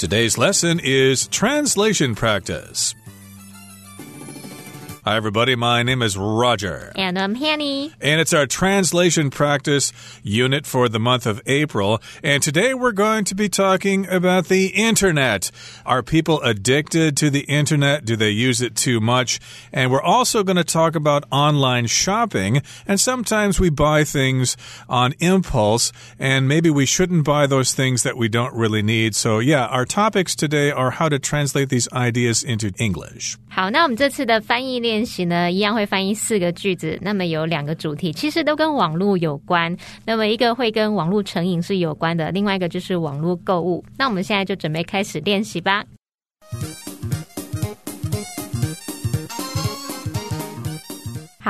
Today's lesson is translation practice. Hi, everybody. My name is Roger. And I'm Hanny. And it's our translation practice unit for the month of April. And today we're going to be talking about the internet. Are people addicted to the internet? Do they use it too much? And we're also going to talk about online shopping. And sometimes we buy things on impulse, and maybe we shouldn't buy those things that we don't really need. So, yeah, our topics today are how to translate these ideas into English. 好，那我们这次的翻译练 练习呢，一样会翻译四个句子。那么有两个主题，其实都跟网络有关。那么一个会跟网络成瘾是有关的，另外一个就是网络购物。那我们现在就准备开始练习吧。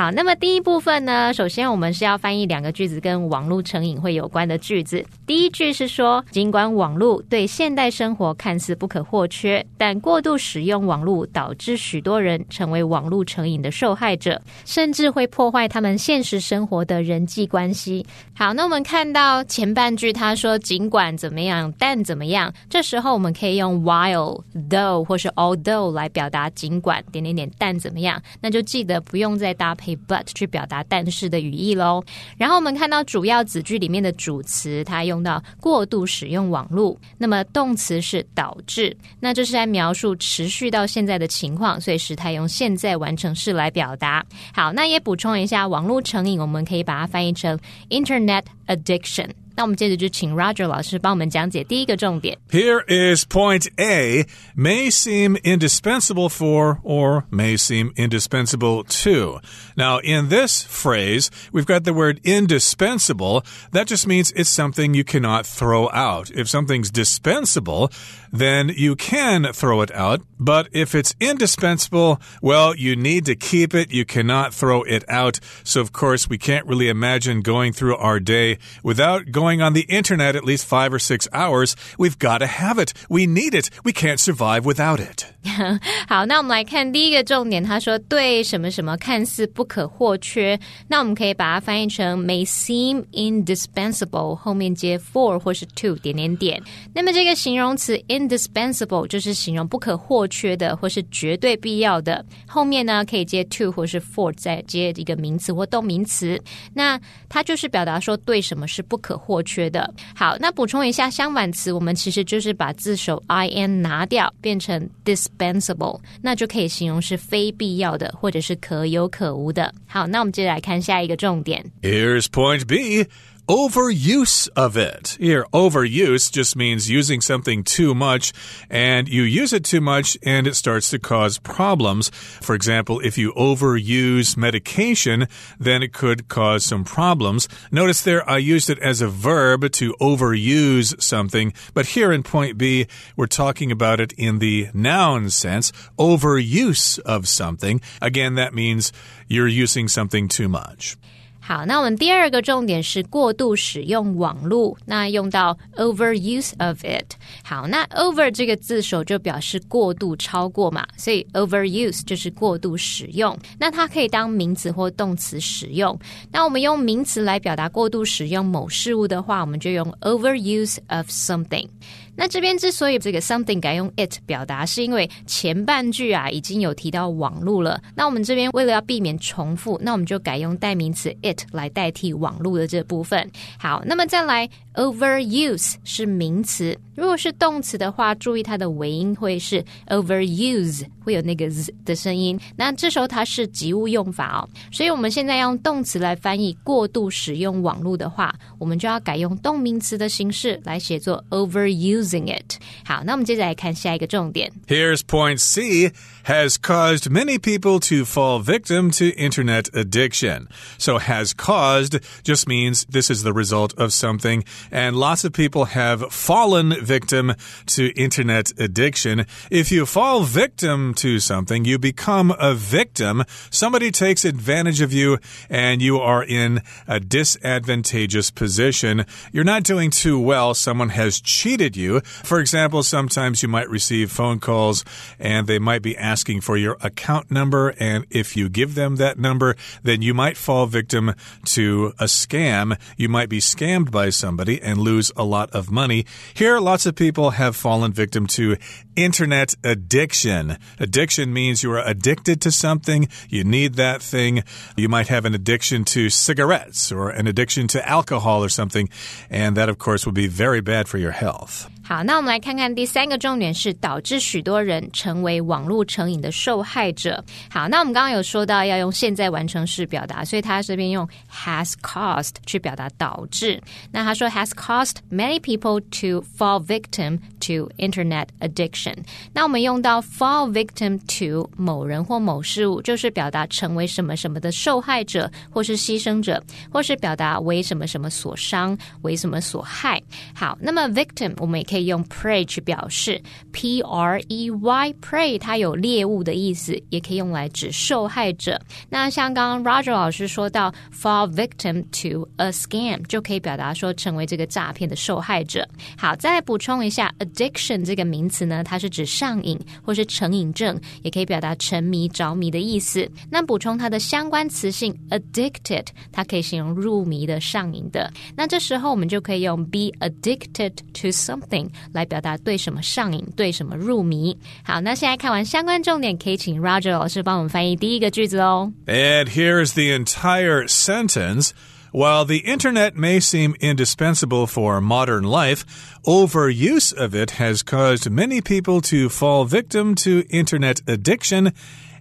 好，那么第一部分呢，首先我们是要翻译两个句子跟网络成瘾会有关的句子。第一句是说，尽管网络对现代生活看似不可或缺，但过度使用网络导致许多人成为网络成瘾的受害者，甚至会破坏他们现实生活的人际关系。好，那我们看到前半句，他说尽管怎么样，但怎么样，这时候我们可以用 while、though 或是 although 来表达尽管点点点，但怎么样，那就记得不用再搭。配 but 去表达但是的语义喽。然后我们看到主要子句里面的主词，它用到过度使用网络，那么动词是导致，那这是在描述持续到现在的情况，所以时态用现在完成式来表达。好，那也补充一下，网络成瘾，我们可以把它翻译成 Internet addiction。那我们接着就请 Roger 老师帮我们讲解第一个重点。Here is point A may seem indispensable for or may seem indispensable to. Now, in this phrase, we've got the word indispensable. That just means it's something you cannot throw out. If something's dispensable, then you can throw it out. But if it's indispensable, well, you need to keep it. You cannot throw it out. So, of course, we can't really imagine going through our day without going on the internet at least five or six hours. We've got to have it. We need it. We can't survive without it. 好，那我们来看第一个重点。他说对什么什么看似不可或缺，那我们可以把它翻译成 may seem indispensable，后面接 for 或是 to 点点点。那么这个形容词 indispensable 就是形容不可或缺的或是绝对必要的。后面呢可以接 to 或是 for，再接一个名词或动名词。那它就是表达说对什么是不可或 缺的。好，那补充一下相反词，我们其实就是把字首 in 拿掉，变成。dispensable，那就可以形容是非必要的，或者是可有可无的。好，那我们接着来看下一个重点。Here's point B. overuse of it. Here, overuse just means using something too much, and you use it too much and it starts to cause problems. For example, if you overuse medication, then it could cause some problems. Notice there, I used it as a verb to overuse something, but here in point B, we're talking about it in the noun sense, overuse of something. Again, that means you're using something too much. 好，那我们第二个重点是过度使用网络，那用到 overuse of it。好，那 over 这个字首就表示过度、超过嘛，所以 overuse 就是过度使用。那它可以当名词或动词使用。那我们用名词来表达过度使用某事物的话，我们就用 overuse of something。那这边之所以这个 something 改用 it 表达，是因为前半句啊已经有提到网络了。那我们这边为了要避免重复，那我们就改用代名词 it 来代替网络的这部分。好，那么再来 overuse 是名词，如果是动词的话，注意它的尾音会是 overuse，会有那个 z 的声音。那这时候它是及物用法哦，所以我们现在用动词来翻译过度使用网络的话，我们就要改用动名词的形式来写作 overuse。using it. 好，那我们接着来看下一个重点。Here's point C has caused many people to fall victim to internet addiction. So has caused just means this is the result of something and lots of people have fallen victim to internet addiction. If you fall victim to something, you become a victim. Somebody takes advantage of you and you are in a disadvantageous position. You're not doing too well. Someone has cheated you for example, sometimes you might receive phone calls and they might be asking for your account number. And if you give them that number, then you might fall victim to a scam. You might be scammed by somebody. And lose a lot of money. Here, lots of people have fallen victim to internet addiction. Addiction means you are addicted to something, you need that thing. You might have an addiction to cigarettes or an addiction to alcohol or something, and that, of course, would be very bad for your health. 好，那我们来看看第三个重点是导致许多人成为网络成瘾的受害者。好，那我们刚刚有说到要用现在完成式表达，所以他这边用 has caused 去表达导致。那他说 has caused many people to fall victim to internet addiction。那我们用到 fall victim to 某人或某事物，就是表达成为什么什么的受害者或是牺牲者，或是表达为什么什么所伤，为什么所害。好，那么 victim 我们也可以。用 prey 去表示，p r e y prey 它有猎物的意思，也可以用来指受害者。那像刚刚 Roger 老师说到 fall victim to a scam，就可以表达说成为这个诈骗的受害者。好，再补充一下，addiction 这个名词呢，它是指上瘾或是成瘾症，也可以表达沉迷、着迷的意思。那补充它的相关词性 addicted，它可以形容入迷的、上瘾的。那这时候我们就可以用 be addicted to something。来表达对什么上瘾，对什么入迷。好，那现在看完相关重点，可以请 Roger 老师帮我们翻译第一个句子哦。And here's the entire sentence. While the internet may seem indispensable for modern life, overuse of it has caused many people to fall victim to internet addiction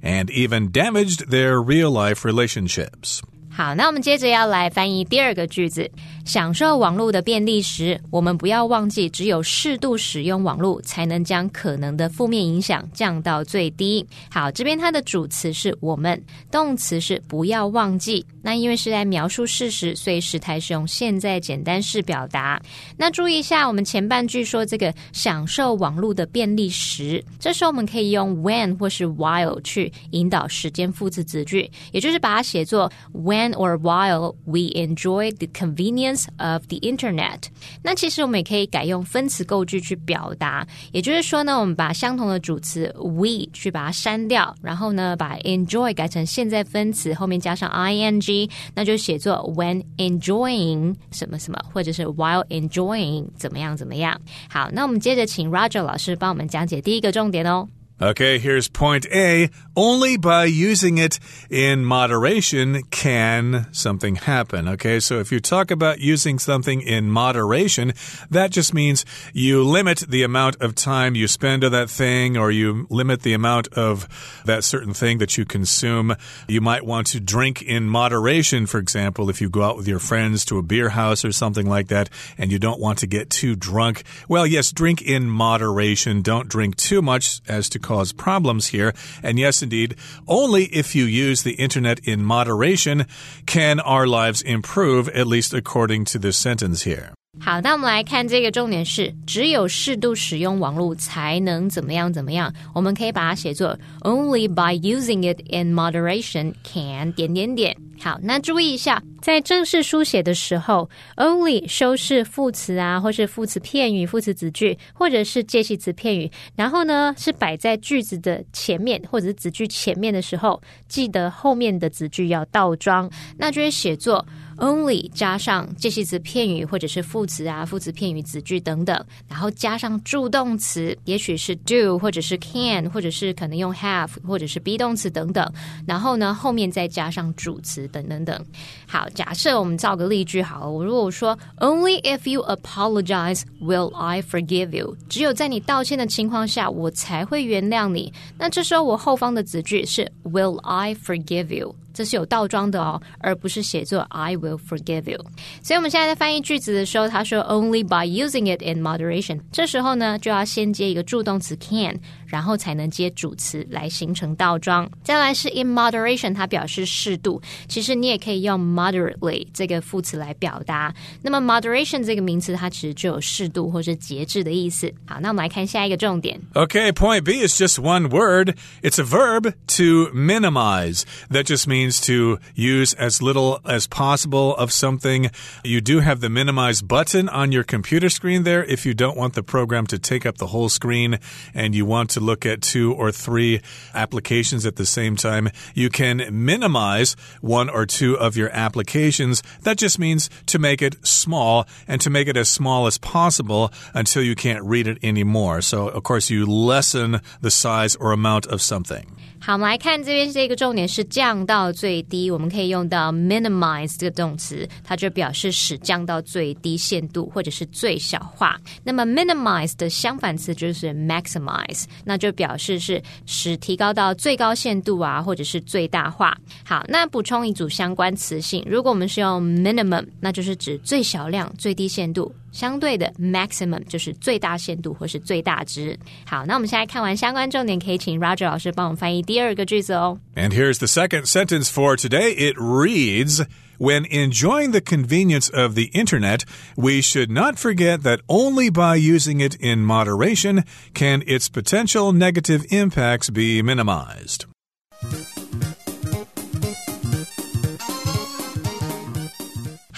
and even damaged their real life relationships. 好，那我们接着要来翻译第二个句子。享受网络的便利时，我们不要忘记，只有适度使用网络，才能将可能的负面影响降到最低。好，这边它的主词是我们，动词是不要忘记。那因为是在描述事实，所以时态是用现在简单式表达。那注意一下，我们前半句说这个享受网络的便利时，这时候我们可以用 when 或是 while 去引导时间副词子句，也就是把它写作 when or while we enjoy the convenience。of the internet，那其实我们也可以改用分词构句去表达，也就是说呢，我们把相同的主词 we 去把它删掉，然后呢，把 enjoy 改成现在分词后面加上 ing，那就写作 when enjoying 什么什么，或者是 while enjoying 怎么样怎么样。好，那我们接着请 Roger 老师帮我们讲解第一个重点哦。 Okay, here's point A. Only by using it in moderation can something happen. Okay, so if you talk about using something in moderation, that just means you limit the amount of time you spend on that thing or you limit the amount of that certain thing that you consume. You might want to drink in moderation, for example, if you go out with your friends to a beer house or something like that and you don't want to get too drunk. Well, yes, drink in moderation. Don't drink too much as to cause problems here. And yes, indeed, only if you use the internet in moderation can our lives improve, at least according to this sentence here. 好，那我们来看这个重点是，只有适度使用网络才能怎么样怎么样。我们可以把它写作 Only by using it in moderation can 点点点。 好，那注意一下，在正式书写的时候，only 修饰副词啊，或是副词片语、副词子句，或者是介系词片语，然后呢是摆在句子的前面或者是子句前面的时候，记得后面的子句要倒装，那就会写作。Only 加上介系词片语或者是副词啊、副词片语子句等等，然后加上助动词，也许是 do 或者是 can，或者是可能用 have 或者是 be 动词等等，然后呢后面再加上主词等等等。好，假设我们造个例句好了，我如果说 Only if you apologize will I forgive you，只有在你道歉的情况下，我才会原谅你。那这时候我后方的子句是 Will I forgive you？这是有倒装的哦，而不是写作 I will forgive you。所以我们现在在翻译句子的时候，他说 Only by using it in moderation，这时候呢就要先接一个助动词 can，然后才能接主词来形成倒装。再来是 in moderation，它表示适度。其实你也可以用 moderately 这个副词来表达。那么 moderation 这个名词，它其实就有适度或是节制的意思。好，那我们来看下一个重点。Okay, point B is just one word. It's a verb to minimize. That just means means to use as little as possible of something. You do have the minimize button on your computer screen there if you don't want the program to take up the whole screen and you want to look at two or three applications at the same time. You can minimize one or two of your applications. That just means to make it small and to make it as small as possible until you can't read it anymore. So, of course, you lessen the size or amount of something. 好，我们来看这边这个重点是降到最低，我们可以用到 minimize 这个动词，它就表示使降到最低限度或者是最小化。那么 minimize 的相反词就是 maximize，那就表示是使提高到最高限度啊，或者是最大化。好，那补充一组相关词性，如果我们是用 minimum，那就是指最小量、最低限度。相对的 maximum 就是最大限度或是最大值。好，那我们现在看完相关重点，可以请 Roger 老师帮我们翻译第二个句子哦。And here's the second sentence for today. It reads. When enjoying the convenience of the internet, we should not forget that only by using it in moderation can its potential negative impacts be minimized.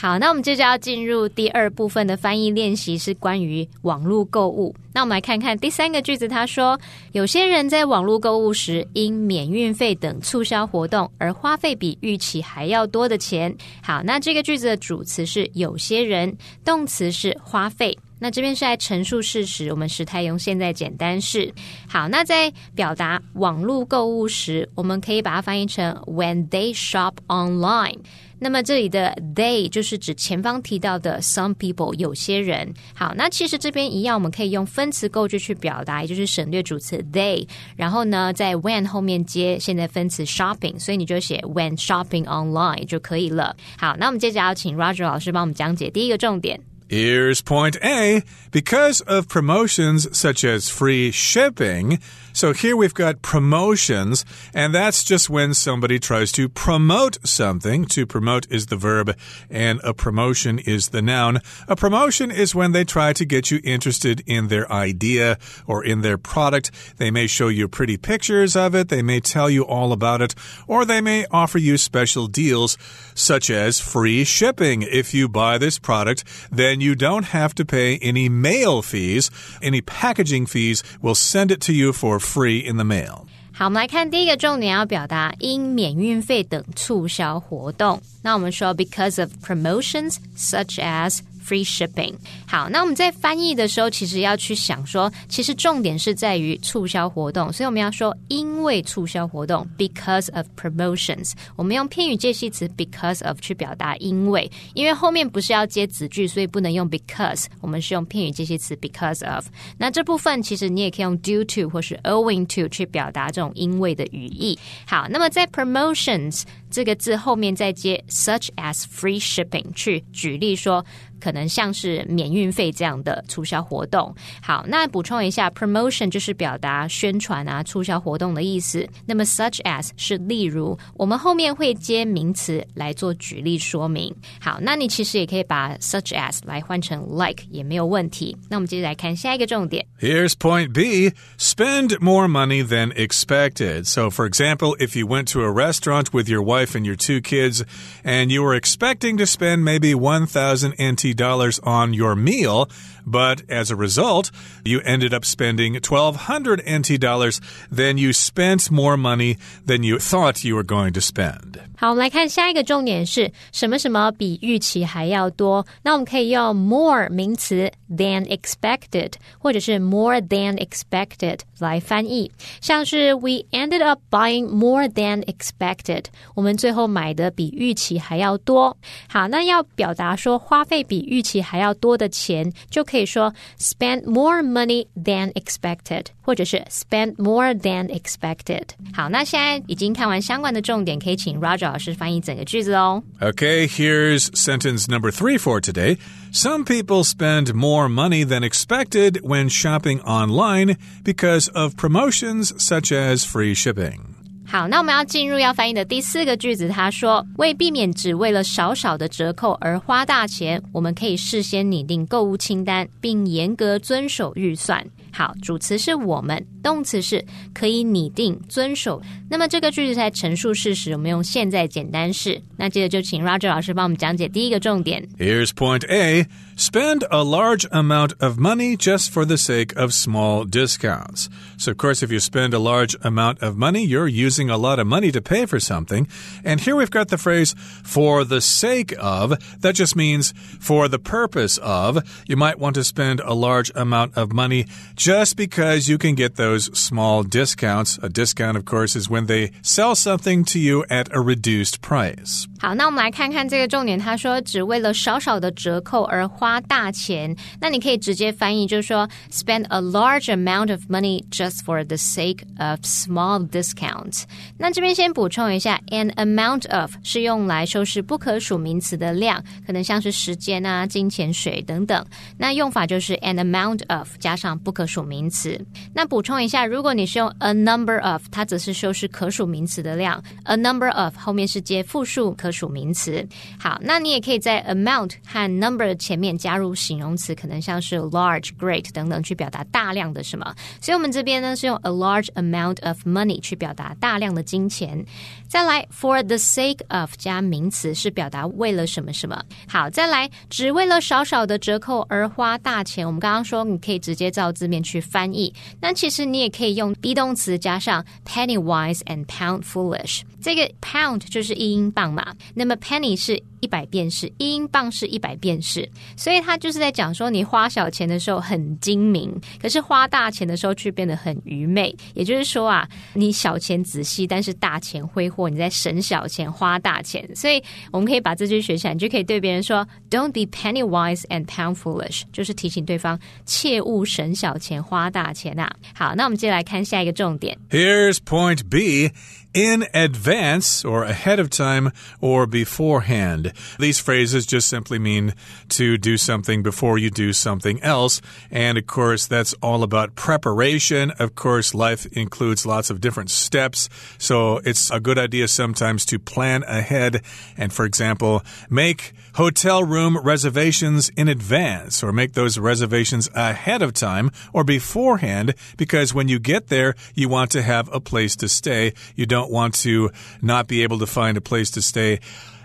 好，那我们接着要进入第二部分的翻译练习，是关于网络购物。那我们来看看第三个句子，他说：有些人在网络购物时，因免运费等促销活动而花费比预期还要多的钱。好，那这个句子的主词是有些人，动词是花费。那这边是在陈述事实，我们时态用现在简单式。好，那在表达网络购物时，我们可以把它翻译成 when they shop online。那么这里的 they 就是指前方提到的 some people 有些人。好，那其实这边一样，我们可以用分词构句去表达，也就是省略主词 they，然后呢在 when 后面接现在分词 shopping，所以你就写 when shopping online 就可以了。好，那我们接着要请 Roger 老师帮我们讲解第一个重点。Here's point A. Because of promotions such as free shipping, so here we've got promotions, and that's just when somebody tries to promote something. To promote is the verb, and a promotion is the noun. A promotion is when they try to get you interested in their idea or in their product. They may show you pretty pictures of it, they may tell you all about it, or they may offer you special deals, such as free shipping. If you buy this product, then you don't have to pay any mail fees. Any packaging fees will send it to you for free in the mail. 好，我们来看第一个重点，要表达因免运费等促销活动。那我们说，because of promotions such as free shipping。好，那我们在翻译的时候，其实要去想说，其实重点是在于促销活动，所以我们要说因为促销活动，because of promotions。我们用片语介系词 because of 去表达因为，因为后面不是要接子句，所以不能用 because，我们是用片语介系词 because of。那这部分其实你也可以用 due to 或是 owing to 去表达这种因为的语义。好，那么在 promotions 这个字后面再接 such as free shipping 去举例说。可能像是免运费这样的促销活动。好，那补充一下，promotion 就是表达宣传啊、促销活动的意思。那么 such as 是例如，我们后面会接名词来做举例说明。好，那你其实也可以把 such as 来换成 like 也没有问题。那我们接着来看下一个重点。Here's point B spend more money than expected. So, for example, if you went to a restaurant with your wife and your two kids and you were expecting to spend maybe 1,000 NT dollars on your meal, but as a result, you ended up spending 1200 NT dollars, then you spent more money than you thought you were going to spend. 好，我们来看下一个重点是什么什么比预期还要多。那我们可以用 more 名词 than expected，或者是 more than expected 来翻译。像是 we ended up buying more than expected，我们最后买的比预期还要多。好，那要表达说花费比预期还要多的钱，就可以说 spend more money than expected，或者是 spend more than expected。好，那现在已经看完相关的重点，可以请 Roger 老师翻译整个句子哦。Okay, here's sentence number three for today. Some people spend more money than expected when shopping online because of promotions such as free shipping. 好，那我们要进入要翻译的第四个句子。他说：“为避免只为了少少的折扣而花大钱，我们可以事先拟定购物清单，并严格遵守预算。”好，主词是我们。动词是可以拟定、遵守。那么这个句子在陈述事实，我们用现在简单式。那接着就请 Roger 老师帮我们讲解第一个重点。Here's point A. Spend a large amount of money just for the sake of small discounts. So, of course, if you spend a large amount of money, you're using a lot of money to pay for something. And here we've got the phrase for the sake of. That just means for the purpose of. You might want to spend a large amount of money just because you can get those small discounts. A discount, of course, is when they sell something to you at a reduced price. 好，那我们来看看这个重点。他说，只为了少少的折扣而花大钱。那你可以直接翻译，就是说，spend a large amount of money just for the sake of small discounts。那这边先补充一下，an amount of 是用来修饰不可数名词的量，可能像是时间啊、金钱、水等等。那用法就是 an amount of 加上不可数名词。那补充一下，如果你是用 a number of，它则是修饰可数名词的量。a number of 后面是接复数可数名词。好，那你也可以在 amount 和 number 前面加入形容词，可能像是 large、great 等等，去表达大量的什么。所以我们这边呢是用 a large amount of money 去表达大量的金钱。再来，for the sake of 加名词是表达为了什么什么。好，再来，只为了少少的折扣而花大钱。我们刚刚说你可以直接照字面去翻译，那其实你也可以用 be 动词加上 penny wise and pound foolish。这个 pound 就是一英镑嘛，那么 penny 是一百便士，一英镑是一百便士，所以他就是在讲说，你花小钱的时候很精明，可是花大钱的时候却变得很愚昧。也就是说啊，你小钱仔细，但是大钱挥霍，你在省小钱花大钱。所以我们可以把这句学起来，你就可以对别人说，Don't be penny wise and pound foolish，就是提醒对方切勿省小钱花大钱啊。好，那我们接下来看下一个重点。Here's point B. In advance, or ahead of time, or beforehand. These phrases just simply mean to do something before you do something else. And of course, that's all about preparation. Of course, life includes lots of different steps. So it's a good idea sometimes to plan ahead and, for example, make hotel room reservations in advance or make those reservations ahead of time or beforehand because when you get there, you want to have a place to stay. You don't want to not be able to find a place to stay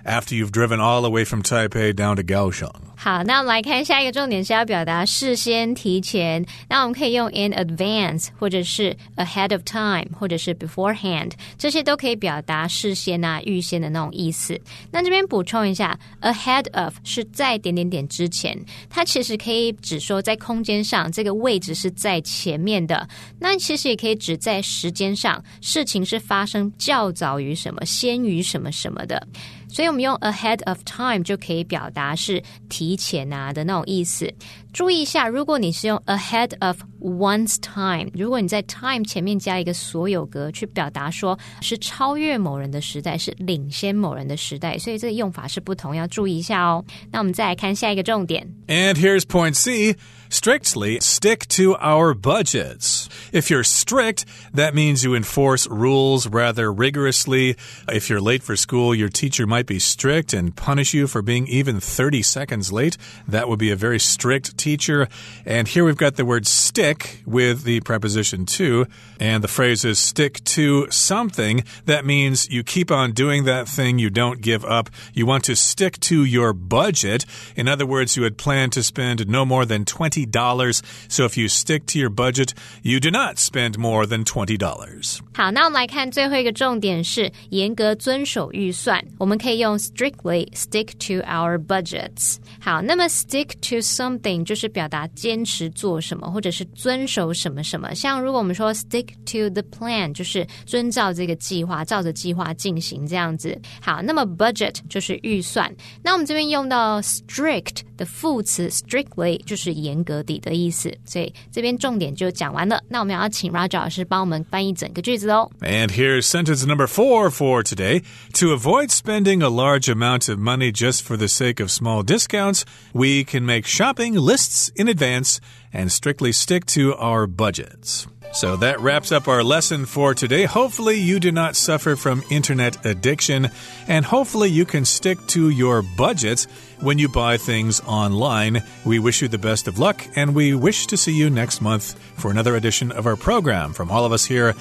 after you've driven all the way from Taipei down to Kaohsiung. 好，那我们来看下一个重点是要表达事先提前。那我们可以用 in advance，或者是 ahead of time，或者是 beforehand，这些都可以表达事先啊、预先的那种意思。那这边补充一下，ahead of 是在点点点之前，它其实可以指说在空间上这个位置是在前面的。那其实也可以指在时间上，事情是发生较早于什么，先于什么什么的。所以我们用 ahead of time 就可以表达是提前啊的那种意思。注意一下，如果你是用 ahead of one's time，如果你在 time 前面加一个所有格，去表达说是超越某人的时代，是领先某人的时代，所以这个用法是不同，要注意一下哦。那我们再来看下一个重点。 And here's point C. Strictly stick to our budgets. If you're strict, that means you enforce rules rather rigorously. If you're late for school, your teacher might be strict and punish you for being even 30 seconds late. That would be a very strict teacher. And here we've got the word stick with the preposition to. And the phrase is stick to something. That means you keep on doing that thing. You don't give up. You want to stick to your budget. In other words, you had planned to spend no more than $20. So if you stick to your budget, you do not spend more than $20. 好，那我们来看最后一个重点是严格遵守预算。我们可以用 strictly stick to our budgets。好，那么 stick to something 就是表达坚持做什么，或者是 遵守什么什么。像如果我们说 stick to the plan，就是遵照这个计划，照着计划进行这样子。好，那么 budget 就是预算。那我们这边用到 strict 的副词 strictly 就是严格的的意思。所以这边重点就讲完了。那我们要请 Roger 老师帮我们翻译整个句子哦。 And here's sentence number four for today. To avoid spending a large amount of money just for the sake of small discounts, we can make shopping lists in advance and strictly stick to our budgets. So that wraps up our lesson for today. Hopefully, you do not suffer from internet addiction, and hopefully, you can stick to your budgets when you buy things online. We wish you the best of luck, and we wish to see you next month for another edition of our program. From all of us here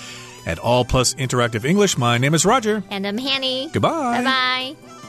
at All Plus Interactive English, my name is Roger. And I'm Hanny. Goodbye. Bye bye.